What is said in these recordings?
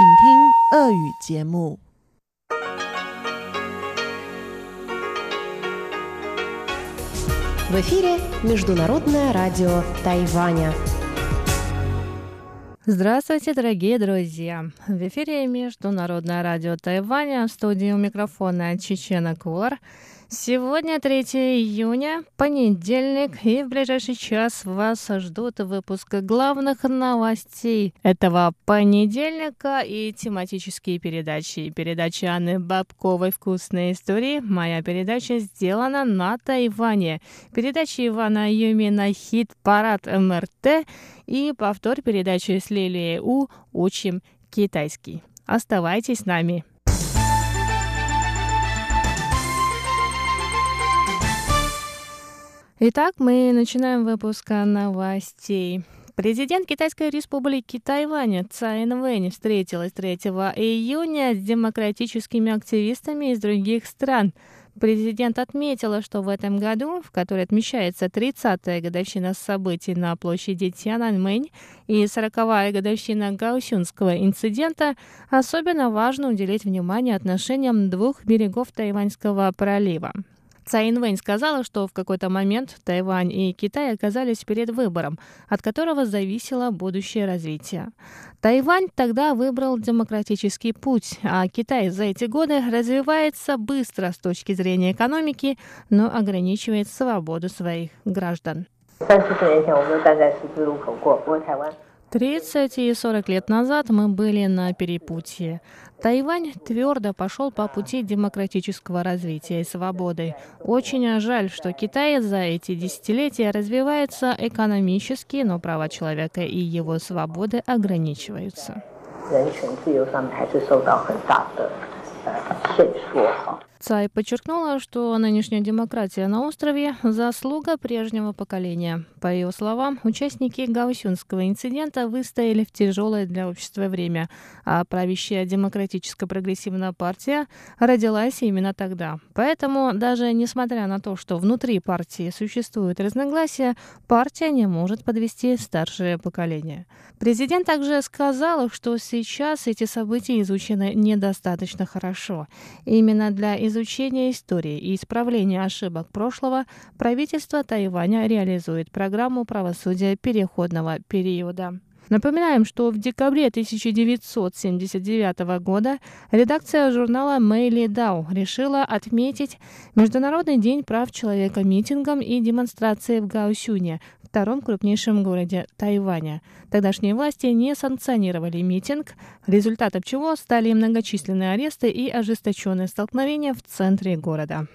请听俄语节目。В эфире Международное радио Тайваня. Здравствуйте, дорогие друзья! В эфире Международное радио Тайваня, в студии у микрофона Чечена Кулар. Сегодня 3 июня, понедельник, и в ближайший час вас ждут выпуск главных новостей этого понедельника и тематические передачи. Передача Анны Бабковой «Вкусные истории». Моя передача сделана на Тайване. Передача Ивана Юмина «Хит-парад МРТ» и повтор передачи с Лилией У «Учим китайский». Оставайтесь с нами. Итак, мы начинаем выпуск новостей. Президент Китайской республики Тайвань Цай Инвэнь встретилась 3 июня с демократическими активистами из других стран. Президент отметила, что в этом году, в который отмечается 30-я годовщина событий на площади Тяньаньмэнь и 40-я годовщина Гаусюнского инцидента, особенно важно уделить внимание отношениям двух берегов Тайваньского пролива. Цай Инвэнь сказала, что в какой-то момент Тайвань и Китай оказались перед выбором, от которого зависело будущее развитие. Тайвань тогда выбрал демократический путь, а Китай за эти годы развивается быстро с точки зрения экономики, но ограничивает свободу своих граждан. 30 и 40 лет назад мы были на перепутье. Тайвань твердо пошел по пути демократического развития и свободы. Очень жаль, что Китай за эти десятилетия развивается экономически, но права человека и его свободы ограничиваются. Цай подчеркнула, что нынешняя демократия на острове – заслуга прежнего поколения. По ее словам, участники Гаусюнского инцидента выстояли в тяжелое для общества время, а правящая демократическо-прогрессивная партия родилась именно тогда. Поэтому, даже несмотря на то, что внутри партии существуют разногласия, партия не может подвести старшее поколение. Президент также сказал, что сейчас эти события изучены недостаточно хорошо. Именно для изучения истории и исправления ошибок прошлого правительство Тайваня реализует программу правосудия переходного периода. Напоминаем, что в декабре 1979 года редакция журнала Мэйли Дау решила отметить Международный день прав человека митингом и демонстрацией в Гаосюне, втором крупнейшем городе Тайваня. Тогдашние власти не санкционировали митинг, результатом чего стали многочисленные аресты и ожесточенные столкновения в центре города.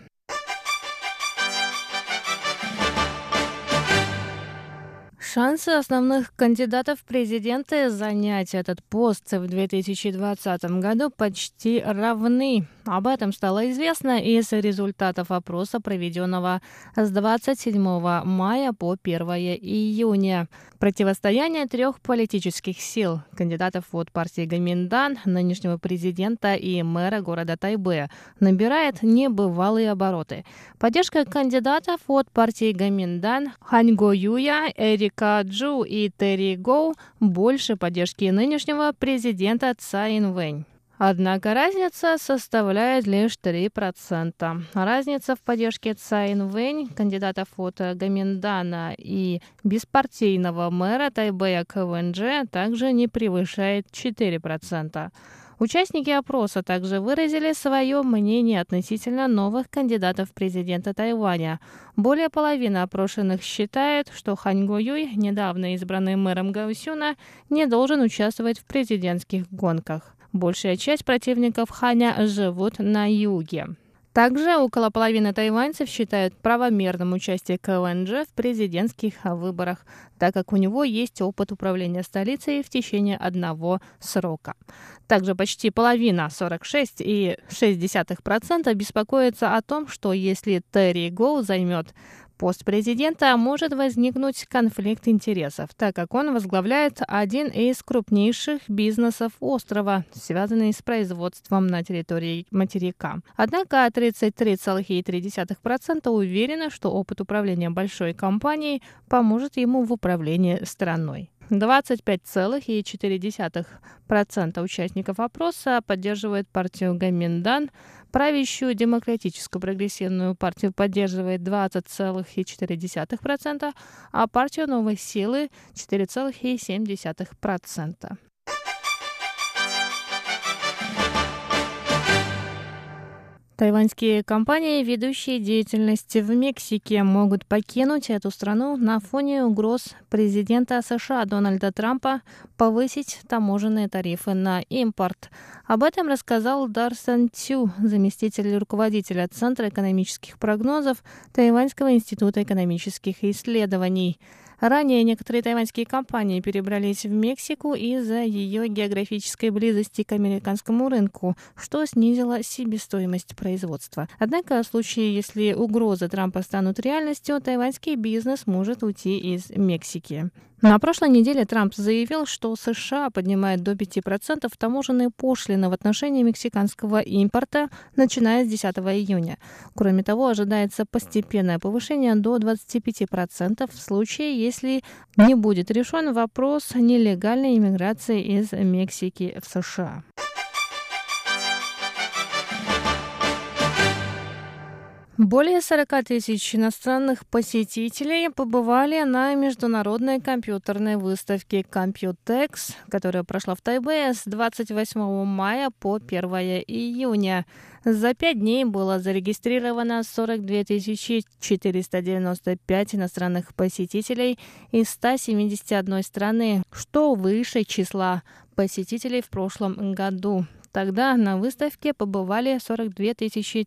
Шансы основных кандидатов в президенты занять этот пост в 2020 году почти равны. Об этом стало известно из результатов опроса, проведенного с 27 мая по 1 июня. Противостояние трех политических сил, кандидатов от партии Гаминдан, нынешнего президента и мэра города Тайбе, набирает небывалые обороты. Поддержка кандидатов от партии Гаминдан, Ханьго Юя, Эрика Джу и Терри Гоу больше поддержки нынешнего президента Цаин Вэнь. Однако разница составляет лишь 3%. Разница в поддержке Цайн Вэнь, кандидатов от Гаминдана и беспартийного мэра Тайбэя КВНЖ также не превышает 4%. Участники опроса также выразили свое мнение относительно новых кандидатов президента Тайваня. Более половины опрошенных считают, что Хань Го Юй, недавно избранный мэром Гаусюна, не должен участвовать в президентских гонках. Большая часть противников Ханя живут на юге. Также около половины тайваньцев считают правомерным участие КЛНЖ в президентских выборах, так как у него есть опыт управления столицей в течение одного срока. Также почти половина, 46,6%, беспокоится о том, что если Терри Гоу займет пост президента может возникнуть конфликт интересов, так как он возглавляет один из крупнейших бизнесов острова, связанный с производством на территории материка. Однако 33,3% уверены, что опыт управления большой компанией поможет ему в управлении страной. 25,4% участников опроса поддерживает партию Гаминдан, правящую демократическую прогрессивную партию поддерживает 20,4%, а партию Новой силы 4,7%. Тайваньские компании, ведущие деятельность в Мексике, могут покинуть эту страну на фоне угроз президента США Дональда Трампа повысить таможенные тарифы на импорт. Об этом рассказал Дарсон Цю, заместитель руководителя Центра экономических прогнозов Тайваньского института экономических исследований. Ранее некоторые тайваньские компании перебрались в Мексику из-за ее географической близости к американскому рынку, что снизило себестоимость производства. Однако в случае, если угрозы Трампа станут реальностью, тайваньский бизнес может уйти из Мексики. На прошлой неделе Трамп заявил, что США поднимает до 5% таможенные пошлины в отношении мексиканского импорта, начиная с 10 июня. Кроме того, ожидается постепенное повышение до 25% в случае, если не будет решен вопрос нелегальной иммиграции из Мексики в США. Более 40 тысяч иностранных посетителей побывали на международной компьютерной выставке Computex, которая прошла в Тайбе с 28 мая по 1 июня. За пять дней было зарегистрировано 42 495 иностранных посетителей из 171 страны, что выше числа посетителей в прошлом году. Тогда на выставке побывали 42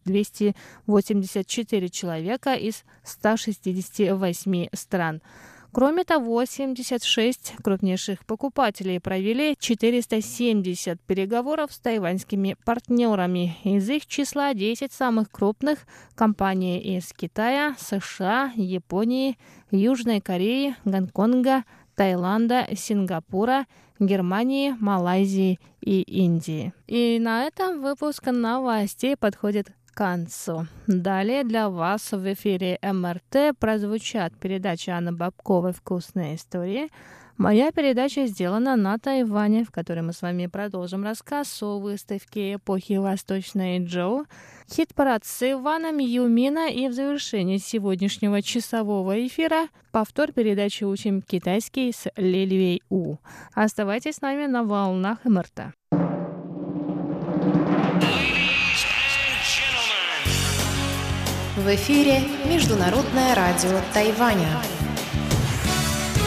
284 человека из 168 стран. Кроме того, 76 крупнейших покупателей провели 470 переговоров с тайваньскими партнерами. Из их числа 10 самых крупных компаний из Китая, США, Японии, Южной Кореи, Гонконга, Таиланда, Сингапура, Германии, Малайзии и Индии. И на этом выпуск новостей подходит к концу. Далее для вас в эфире МРТ прозвучат передачи Анны Бабковой «Вкусные истории», Моя передача сделана на Тайване, в которой мы с вами продолжим рассказ о выставке эпохи Восточной Джоу, хит-парад с Иваном Юмина и в завершении сегодняшнего часового эфира повтор передачи «Учим китайский» с Лельвей У. Оставайтесь с нами на волнах МРТ. В эфире Международное радио Тайваня.